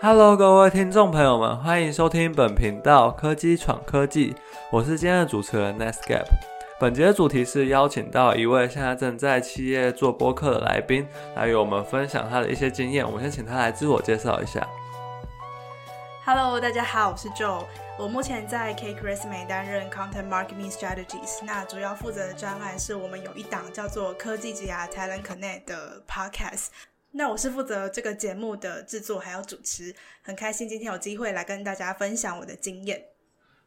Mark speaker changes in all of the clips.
Speaker 1: Hello，各位听众朋友们，欢迎收听本频道科技闯科技，我是今天的主持人 Nesgap。本节的主题是邀请到一位现在正在企业做播客的来宾，来与我们分享他的一些经验。我们先请他来自我介绍一下。
Speaker 2: Hello，大家好，我是 Joe，我目前在 K K Resme 担任 Content Marketing Strategies，那主要负责的专案是我们有一档叫做科技之牙 Talent Connect 的 Podcast。那我是负责这个节目的制作还有主持，很开心今天有机会来跟大家分享我的经验。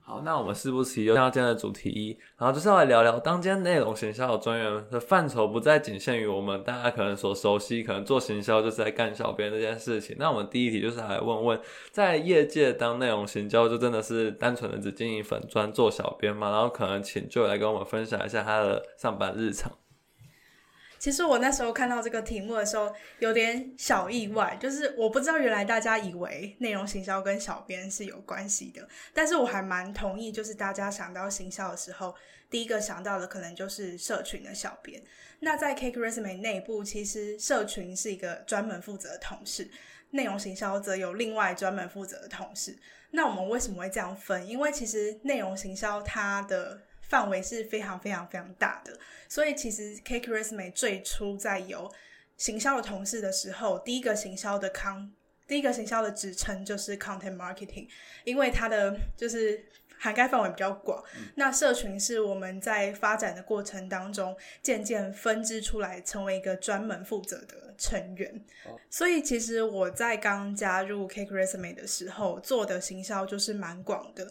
Speaker 1: 好，那我们事不宜迟，又到今天的主题一，然后就是要来聊聊，当今内容行销的专员的范畴不再仅限于我们大家可能所熟悉，可能做行销就是在干小编这件事情。那我们第一题就是来问问，在业界当内容行销就真的是单纯的只经营粉专做小编吗？然后可能请就来跟我们分享一下他的上班日常。
Speaker 2: 其实我那时候看到这个题目的时候，有点小意外，就是我不知道原来大家以为内容行销跟小编是有关系的，但是我还蛮同意，就是大家想到行销的时候，第一个想到的可能就是社群的小编。那在 Cake Resume 内部，其实社群是一个专门负责的同事，内容行销则有另外专门负责的同事。那我们为什么会这样分？因为其实内容行销它的范围是非常非常非常大的，所以其实 K K Resume 最初在有行销的同事的时候，第一个行销的康，第一个行销的职称就是 Content Marketing，因为它的就是涵盖范围比较广。那社群是我们在发展的过程当中渐渐分支出来，成为一个专门负责的成员。所以其实我在刚加入 Cake Resume 的时候，做的行销就是蛮广的。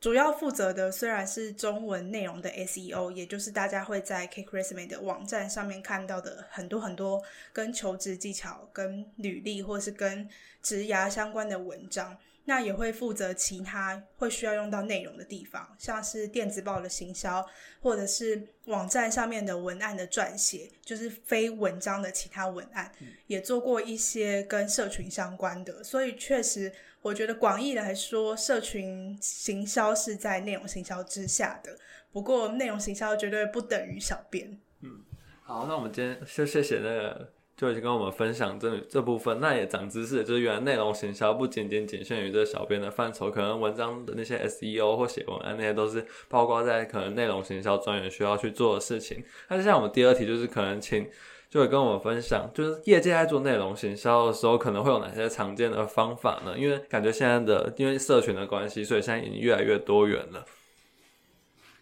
Speaker 2: 主要负责的虽然是中文内容的 SEO，也就是大家会在 Cake Resume 的网站上面看到的很多很多跟求职技巧、跟履历或是跟职涯相关的文章。那也会负责其他会需要用到内容的地方，像是电子报的行销，或者是网站上面的文案的撰写，就是非文章的其他文案，也做过一些跟社群相关的。所以确实，我觉得广义来说，社群行销是在内容行销之下的。不过，内容行销绝对不等于小编。
Speaker 1: 嗯，好，那我们今天就谢谢那个。就已经跟我们分享这这部分，那也长知识，就是原来内容行销不仅仅仅限于这小编的范畴，可能文章的那些 SEO 或写文案那些都是包括在可能内容行销专员需要去做的事情。那就像我们第二题，就是可能请就会跟我们分享，就是业界在做内容行销的时候，可能会有哪些常见的方法呢？因为感觉现在的因为社群的关系，所以现在已经越来越多元了。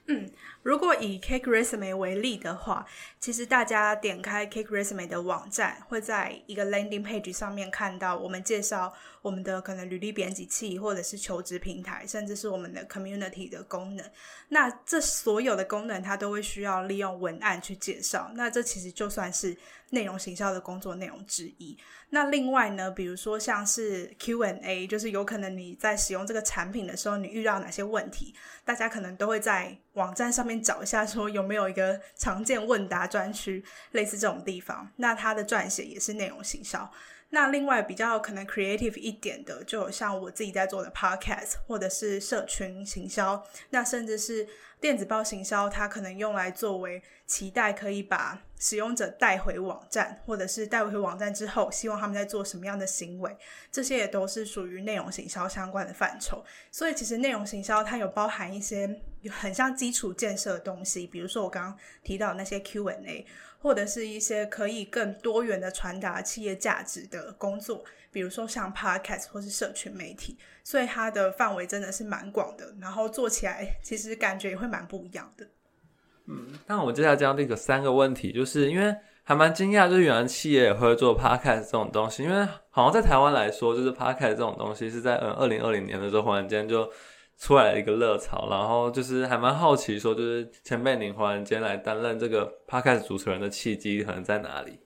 Speaker 2: 嗯。如果以 Cake Resume 为例的话，其实大家点开 Cake Resume 的网站，会在一个 landing page 上面看到我们介绍我们的可能履历编辑器，或者是求职平台，甚至是我们的 community 的功能。那这所有的功能，它都会需要利用文案去介绍。那这其实就算是内容行销的工作内容之一。那另外呢，比如说像是 Q&A，就是有可能你在使用这个产品的时候，你遇到哪些问题，大家可能都会在网站上面找一下，说有没有一个常见问答专区，类似这种地方。那它的撰写也是内容行销。那另外比较可能 creative 一点的，就像我自己在做的 podcast，或者是社群行销，那甚至是。电子报行销，它可能用来作为期待，可以把使用者带回网站，或者是带回网站之后，希望他们在做什么样的行为，这些也都是属于内容行销相关的范畴。所以，其实内容行销它有包含一些很像基础建设的东西，比如说我刚刚提到那些 Q&A，或者是一些可以更多元的传达企业价值的工作。比如说像 Podcast 或是社群媒体，所以它的范围真的是蛮广的，然后做起来其实感觉也会蛮不一样的。
Speaker 1: 嗯，那我们接下来讲这个三个问题，就是因为还蛮惊讶，就是原来企业也会做 Podcast 这种东西，因为好像在台湾来说，就是 Podcast 这种东西是在嗯二零二零年的时候忽然间就出来了一个热潮，然后就是还蛮好奇说，就是前辈您忽然间来担任这个 Podcast 主持人的契机可能在哪里？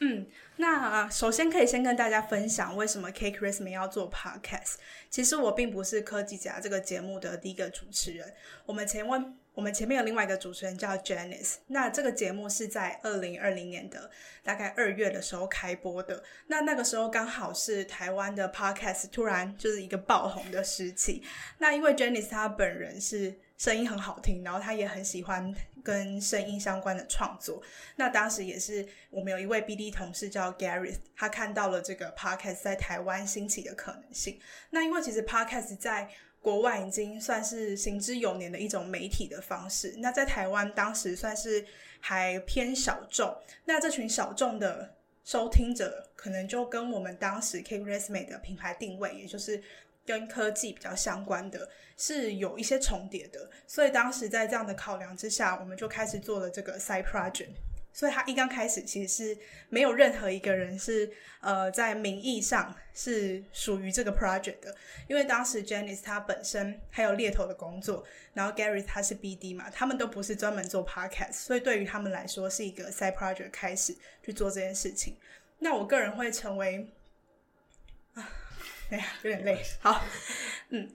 Speaker 2: 嗯。那首先可以先跟大家分享为什么 Cake Resume 要做 Podcast。其实我并不是科技家这个节目的第一个主持人。我们前问我们前面有另外一个主持人叫 Janice。那这个节目是在二零二零年的大概二月的时候开播的。那那个时候刚好是台湾的 Podcast 突然就是一个爆红的时期。那因为 Janice 她本人是。声音很好听，然后她也很喜欢跟声音相关的创作。那当时也是我们有一位 BD 同事叫 Gareth，他看到了这个 Podcast 在台湾兴起的可能性。那因为其实 Podcast 在国外已经算是行之有年的一种媒体的方式，那在台湾当时算是还偏小众。那这群小众的收听者，可能就跟我们当时 K Resume 的品牌定位，也就是跟科技比较相关的，是有一些重叠的。所以当时在这样的考量之下，我们就开始做了这个 Side Project。所以他一刚开始其实是没有任何一个人是呃在名义上是属于这个 project 的，因为当时 Janice 他本身还有猎头的工作，然后 Gary 他是 BD 嘛，他们都不是专门做 podcast，所以对于他们来说是一个 side project 开始去做这件事情。那我个人会成为啊，哎呀有点累，好，嗯。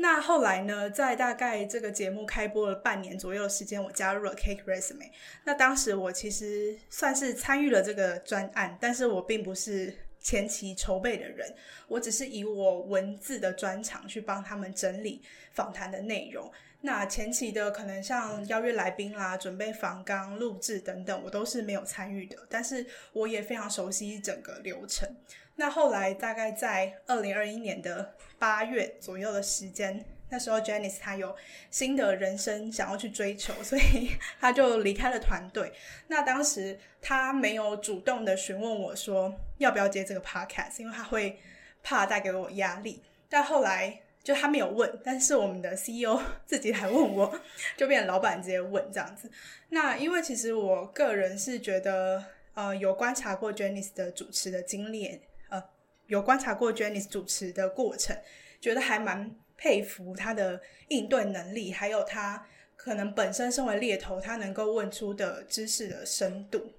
Speaker 2: 那后来呢，在大概这个节目开播了半年左右的时间，我加入了 Cake Resume。那当时我其实算是参与了这个专案，但是我并不是前期筹备的人，我只是以我文字的专长去帮他们整理访谈的内容。那前期的可能像邀约来宾啦、准备访纲、录制等等，我都是没有参与的，但是我也非常熟悉整个流程。那后来大概在二零二一年的八月左右的时间，那时候 Janice 她有新的人生想要去追求，所以她就离开了团队。那当时她没有主动的询问我说要不要接这个 podcast，因为她会怕带给我压力。但后来就他没有问，但是我们的 CEO 自己来问我，就变成老板直接问这样子。那因为其实我个人是觉得，呃，有观察过 Janice 的主持的经历。呃有观察过 Jenny 主持的过程，觉得还蛮佩服他的应对能力，还有他可能本身身为猎头，他能够问出的知识的深度。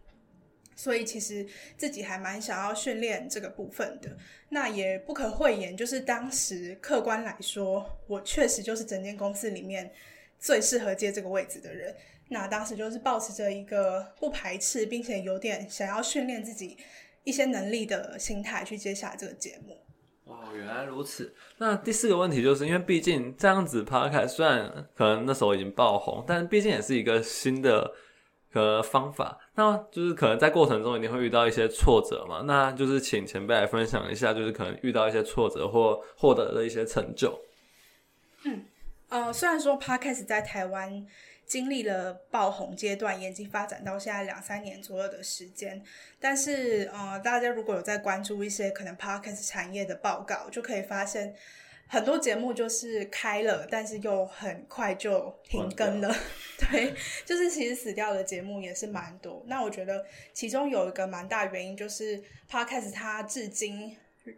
Speaker 2: 所以其实自己还蛮想要训练这个部分的。那也不可讳言，就是当时客观来说，我确实就是整间公司里面最适合接这个位置的人。那当时就是保持着一个不排斥，并且有点想要训练自己。一些能力的心态去接下这个节目。
Speaker 1: 哦，原来如此。那第四个问题就是，因为毕竟这样子 podcast 虽然可能那时候已经爆红，但毕竟也是一个新的和方法。那就是可能在过程中一定会遇到一些挫折嘛。那就是请前辈来分享一下，就是可能遇到一些挫折或获得的一些成就。
Speaker 2: 嗯，呃，虽然说 podcast 在台湾。经历了爆红阶段，已经发展到现在两三年左右的时间。但是，呃，大家如果有在关注一些可能 podcast 产业的报告，就可以发现很多节目就是开了，但是又很快就停更了。对，就是其实死掉的节目也是蛮多。那我觉得其中有一个蛮大原因就是 podcast 它至今，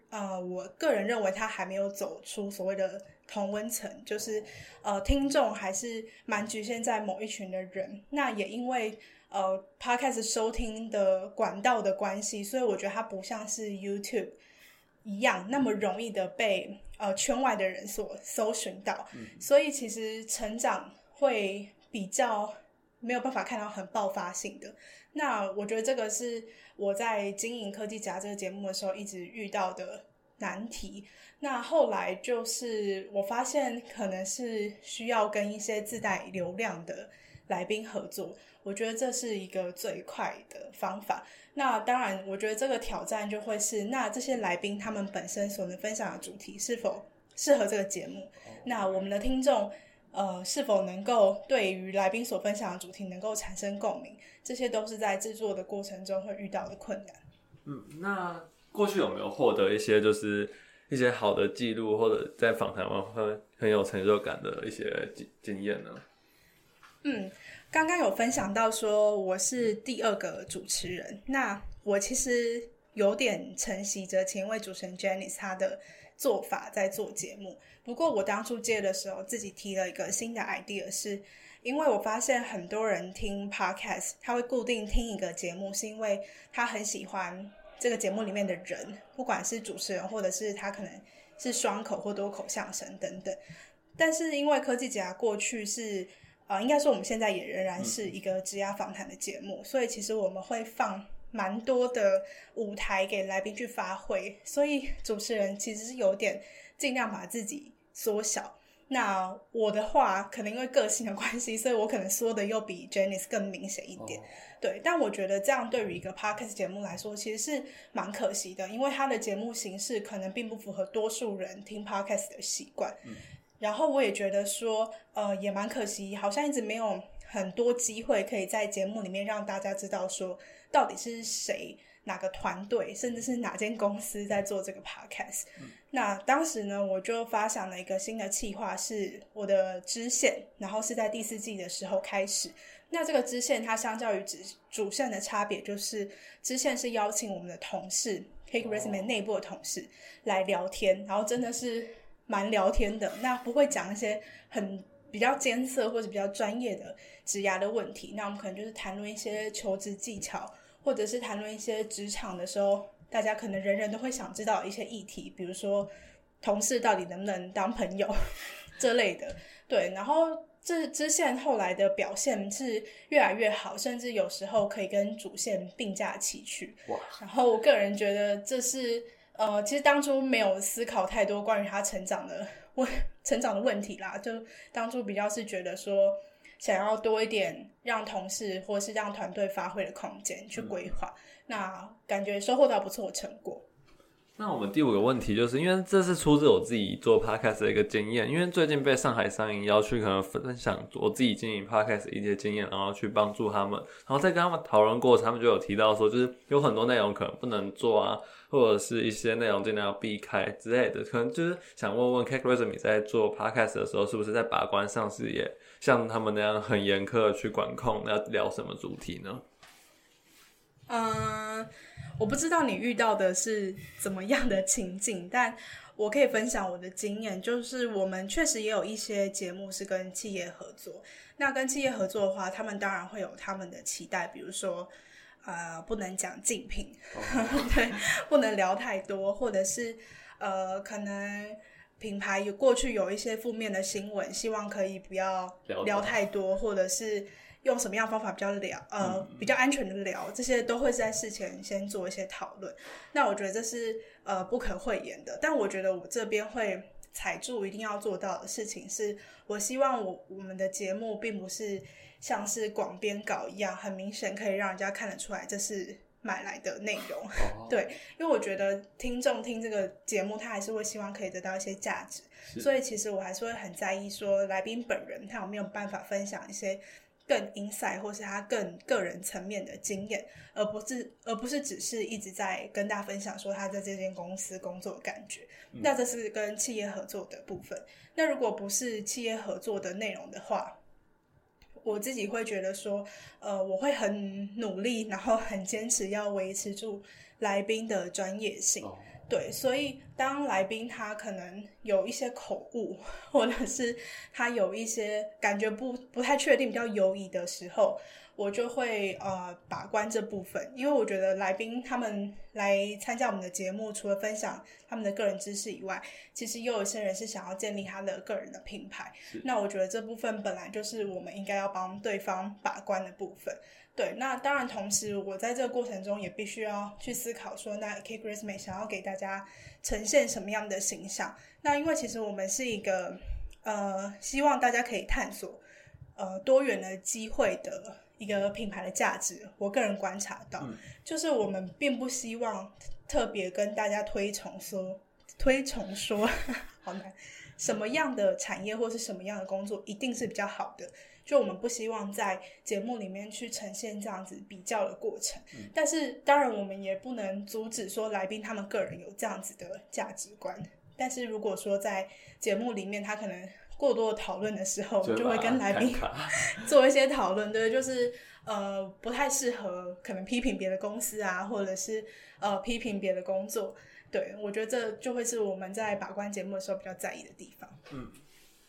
Speaker 2: 呃，我个人认为它还没有走出所谓的。同温层就是，呃，听众还是蛮局限在某一群的人。那也因为呃，podcast 收听的管道的关系，所以我觉得它不像是 YouTube 一样那么容易的被呃圈外的人所搜寻到。所以其实成长会比较没有办法看到很爆发性的。那我觉得这个是我在经营科技夹这个节目的时候一直遇到的难题。那后来就是我发现，可能是需要跟一些自带流量的来宾合作。我觉得这是一个最快的方法。那当然，我觉得这个挑战就会是，那这些来宾他们本身所能分享的主题是否适合这个节目？那我们的听众呃是否能够对于来宾所分享的主题能够产生共鸣？这些都是在制作的过程中会遇到的困难。
Speaker 1: 嗯，那过去有没有获得一些就是？一些好的记录，或者在访谈完会很有成就感的一些经经验呢？
Speaker 2: 嗯，刚刚有分享到说我是第二个主持人，那我其实有点承袭着前一位主持人 Janice 她的做法在做节目。不过我当初接的时候，自己提了一个新的 idea，是因为我发现很多人听 podcast，他会固定听一个节目，是因为他很喜欢。这个节目里面的人，不管是主持人，或者是他可能是双口或多口相声等等，但是因为科技甲过去是呃，应该说我们现在也仍然是一个职涯访谈的节目，所以其实我们会放蛮多的舞台给来宾去发挥，所以主持人其实是有点尽量把自己缩小。那我的话，可能因为个性的关系，所以我可能说的又比 Janice 更明显一点。对，但我觉得这样对于一个 podcast 节目来说，其实是蛮可惜的，因为它的节目形式可能并不符合多数人听 podcast 的习惯。然后我也觉得说，呃，也蛮可惜，好像一直没有很多机会可以在节目里面让大家知道说，到底是谁。哪个团队，甚至是哪间公司在做这个 podcast？那当时呢，我就发想了一个新的企划，是我的支线，然后是在第四季的时候开始。那这个支线它相较于主主线的差别，就是支线是邀请我们的同事，Cake Resume 内部的同事来聊天，然后真的是蛮聊天的。那不会讲一些很比较艰涩或者比较专业的职涯的问题，那我们可能就是谈论一些求职技巧。或者是谈论一些职场的时候，大家可能人人都会想知道一些议题，比如说同事到底能不能当朋友 这类的。对，然后这支线后来的表现是越来越好，甚至有时候可以跟主线并驾齐驱。哇！然后我个人觉得这是呃，其实当初没有思考太多关于他成长的问 成长的问题啦，就当初比较是觉得说。想要多一点让同事或是让团队发挥的空间去规划，那感觉收获到不错的成果。
Speaker 1: 那我们第五个问题就是因为这是出自我自己做 podcast 的一个经验，因为最近被上海商银邀去可能分享我自己经营 podcast 一些经验，然后去帮助他们，然后在跟他们讨论过程，他们就有提到说，就是有很多内容可能不能做啊。或者是一些内容尽量要避开之类的，可能就是想问问 Kate Resume 在做 podcast 的时候，是不是在把关上是也像他们那样很严苛的去管控要聊什么主题呢？
Speaker 2: 嗯，我不知道你遇到的是怎么样的情景，但我可以分享我的经验，就是我们确实也有一些节目是跟企业合作，那跟企业合作的话，他们当然会有他们的期待，比如说。呃，不能讲竞品，对，不能聊太多，或者是呃，可能品牌有过去有一些负面的新闻，希望可以不要聊太多，或者是用什么样方法比较聊，呃，比较安全的聊，这些都会在事前先做一些讨论。那我觉得这是呃不可讳言的，但我觉得我这边会踩住一定要做到的事情，是我希望我我们的节目并不是。像是广编稿一样，很明显可以让人家看得出来这是买来的内容。对，因为我觉得听众听这个节目，他还是会希望可以得到一些价值，所以其实我还是会很在意说来宾本人他有没有办法分享一些更 inside 或是他更个人层面的经验，而不是而不是只是一直在跟大家分享说他在这间公司工作的感觉。那这是跟企业合作的部分。那如果不是企业合作的内容的话，我自己会觉得说，呃，我会很努力，然后很坚持要维持住来宾的专业性。对，所以当来宾他可能有一些口误，或者是他有一些感觉不不太确定、比较犹疑的时候。我就会呃把关这部分，因为我觉得来宾他们来参加我们的节目，除了分享他们的个人知识以外，其实也有一些人是想要建立他的个人的品牌。那我觉得这部分本来就是我们应该要帮对方把关的部分。对，那当然同时我在这个过程中也必须要去思考说，那 K Christmas 想要给大家呈现什么样的形象？那因为其实我们是一个呃希望大家可以探索呃多元的机会的。一个品牌的价值，我个人观察到，就是我们并不希望特别跟大家推崇说，推崇说，好难，什么样的产业或是什么样的工作一定是比较好的，就我们不希望在节目里面去呈现这样子比较的过程。但是当然，我们也不能阻止说来宾他们个人有这样子的价值观。但是如果说在节目里面，他可能。过多的讨论的时候，就会跟来宾 做一些讨论，对，就是呃不太适合，可能批评别的公司啊，或者是呃批评别的工作，对我觉得这就会是我们在把关节目的时候比较在意的地方。
Speaker 1: 嗯，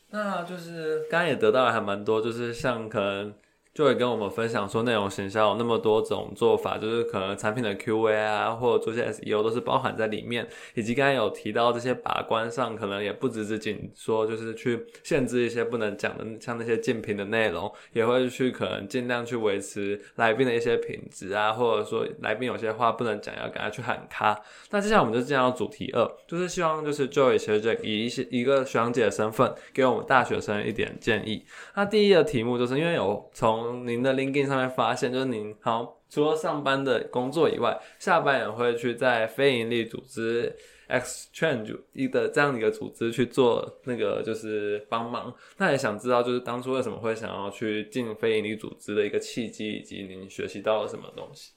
Speaker 1: 那就是刚刚也得到了还蛮多，就是像可能就会跟我们分享说，内容行销有那么多种做法，就是可能产品的 QA 啊，或者做些 SEO 都是包含在里面，以及刚才有提到这些把关上，可能也不只是仅说就是去限制一些不能讲的，像那些竞品的内容，也会去可能尽量去维持来宾的一些品质啊，或者说来宾有些话不能讲，要赶快去喊他。那接下来我们就进入主题二，就是希望就是 Joy 学姐以一些一个学长姐的身份，给我们大学生一点建议。那第一个题目就是因为有从从您的 LinkedIn 上面发现，就是您好除了上班的工作以外，下班也会去在非营利组织 Exchange 一的这样的一个组织去做那个就是帮忙。那也想知道，就是当初为什么会想要去进非营利组织的一个契机，以及您学习到了什么东西？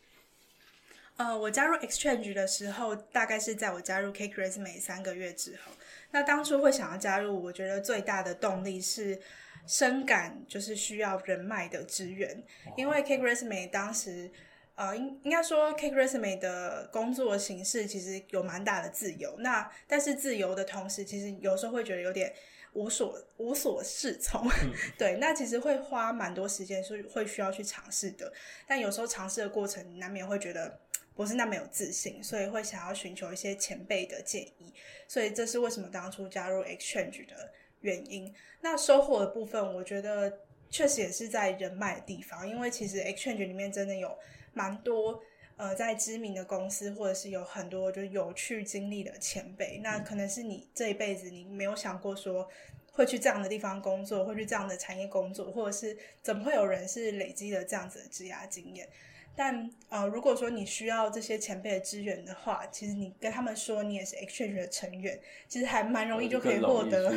Speaker 2: 呃，我加入 Exchange 的时候，大概是在我加入 K Resume 三个月之后。那当初会想要加入，我觉得最大的动力是。深感就是需要人脉的支援，因为 K Resume 当时，呃，应应该说 K Resume 的工作形式其实有蛮大的自由。那但是自由的同时，其实有时候会觉得有点无所无所适从。对，那其实会花蛮多时间，是会需要去尝试的。但有时候尝试的过程，难免会觉得不是那么有自信，所以会想要寻求一些前辈的建议。所以这是为什么当初加入 Exchange 的。原因，那收获的部分，我觉得确实也是在人脉的地方，因为其实 Exchange 里面真的有蛮多呃，在知名的公司，或者是有很多就有趣经历的前辈，那可能是你这一辈子你没有想过说会去这样的地方工作，会去这样的产业工作，或者是怎么会有人是累积了这样子的职涯经验。但呃，如果说你需要这些前辈的支援的话，其实你跟他们说你也是 Exchange 的成员，其实还蛮容易就可以获得，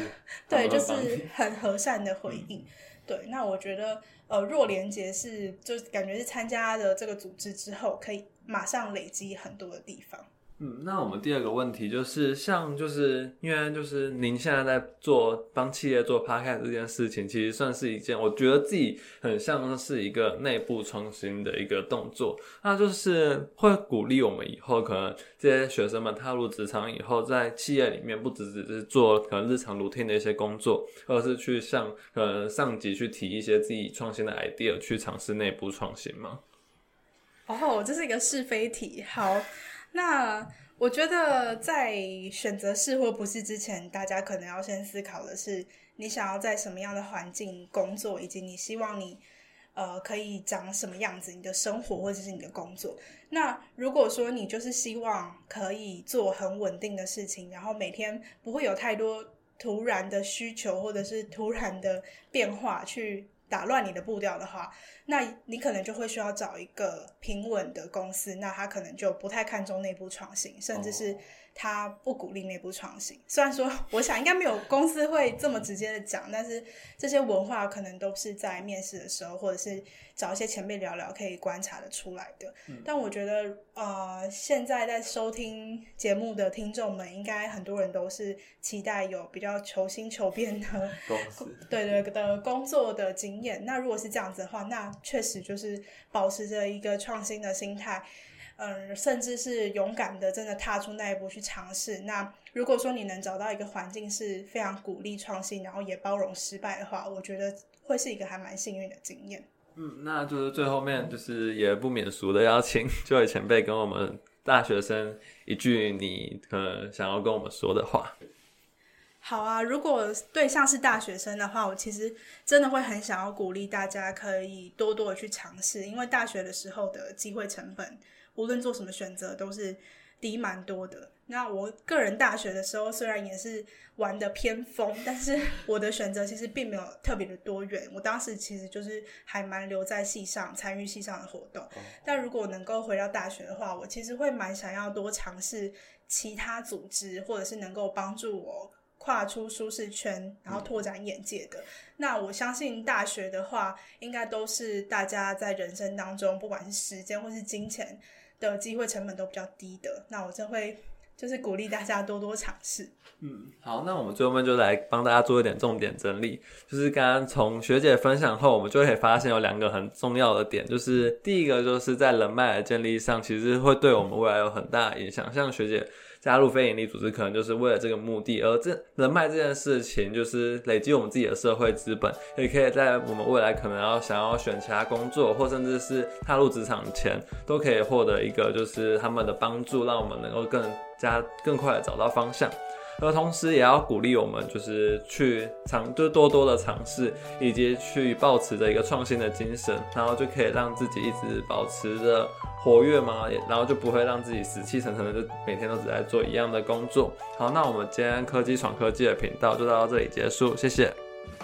Speaker 2: 对，就是很和善的回应。对，那我觉得呃，若连杰是就感觉是参加了这个组织之后，可以马上累积很多的地方。
Speaker 1: 那我们第二个问题就是，像就是因为就是您现在在做帮企业做 podcast 这件事情，其实算是一件我觉得自己很像是一个内部创新的一个动作。那就是会鼓励我们以后可能这些学生们踏入职场以后，在企业里面不只只是做可能日常 routine 的一些工作，而是去向可能上级去提一些自己创新的 idea，去尝试内部创新吗？
Speaker 2: 哦，这是一个是非题，好。那我觉得，在选择是或不是之前，大家可能要先思考的是，你想要在什么样的环境工作，以及你希望你呃可以长什么样子，你的生活或者是你的工作。那如果说你就是希望可以做很稳定的事情，然后每天不会有太多突然的需求或者是突然的变化去。打乱你的步调的话，那你可能就会需要找一个平稳的公司，那他可能就不太看重内部创新，甚至是。他不鼓励内部创新，虽然说我想应该没有公司会这么直接的讲，但是这些文化可能都是在面试的时候，或者是找一些前辈聊聊可以观察的出来的。但我觉得，呃，现在在收听节目的听众们，应该很多人都是期待有比较求新求变的对对的工作的经验。那如果是这样子的话，那确实就是保持着一个创新的心态。嗯，甚至是勇敢的，真的踏出那一步去尝试。那如果说你能找到一个环境是非常鼓励创新，然后也包容失败的话，我觉得会是一个还蛮幸运的经验。
Speaker 1: 嗯，那就是最后面就是也不免俗的邀请这位前辈跟我们大学生一句你可能想要跟我们说的话。
Speaker 2: 好啊，如果对象是大学生的话，我其实真的会很想要鼓励大家可以多多的去尝试，因为大学的时候的机会成本。无论做什么选择都是低蛮多的。那我个人大学的时候虽然也是玩的偏疯，但是 我的选择其实并没有特别的多元。我当时其实就是还蛮留在系上参与系上的活动。但如果能够回到大学的话，我其实会蛮想要多尝试其他组织，或者是能够帮助我跨出舒适圈，然后拓展眼界的。那我相信大学的话，应该都是大家在人生当中，不管是时间或是金钱。的机会成本都比较低的，那我就会就是鼓励大家多多尝试。
Speaker 1: 嗯，好，那我们最后面就来帮大家做一点重点整理。就是刚刚从学姐分享后，我们就可以发现有两个很重要的点，就是第一个就是在人脉的建立上，其实会对我们未来有很大的影响。像学姐。加入非营利组织，可能就是为了这个目的。而这人脉这件事情，就是累积我们自己的社会资本，也可以在我们未来可能要想要选其他工作，或甚至是踏入职场前，都可以获得一个就是他们的帮助，让我们能够更加更快的找到方向。而同时也要鼓励我们，就是去尝，就多多的尝试，以及去保持着一个创新的精神，然后就可以让自己一直保持着活跃嘛，然后就不会让自己死气沉沉的，就每天都只在做一样的工作。好，那我们今天科技闯科技的频道就到这里结束，谢谢。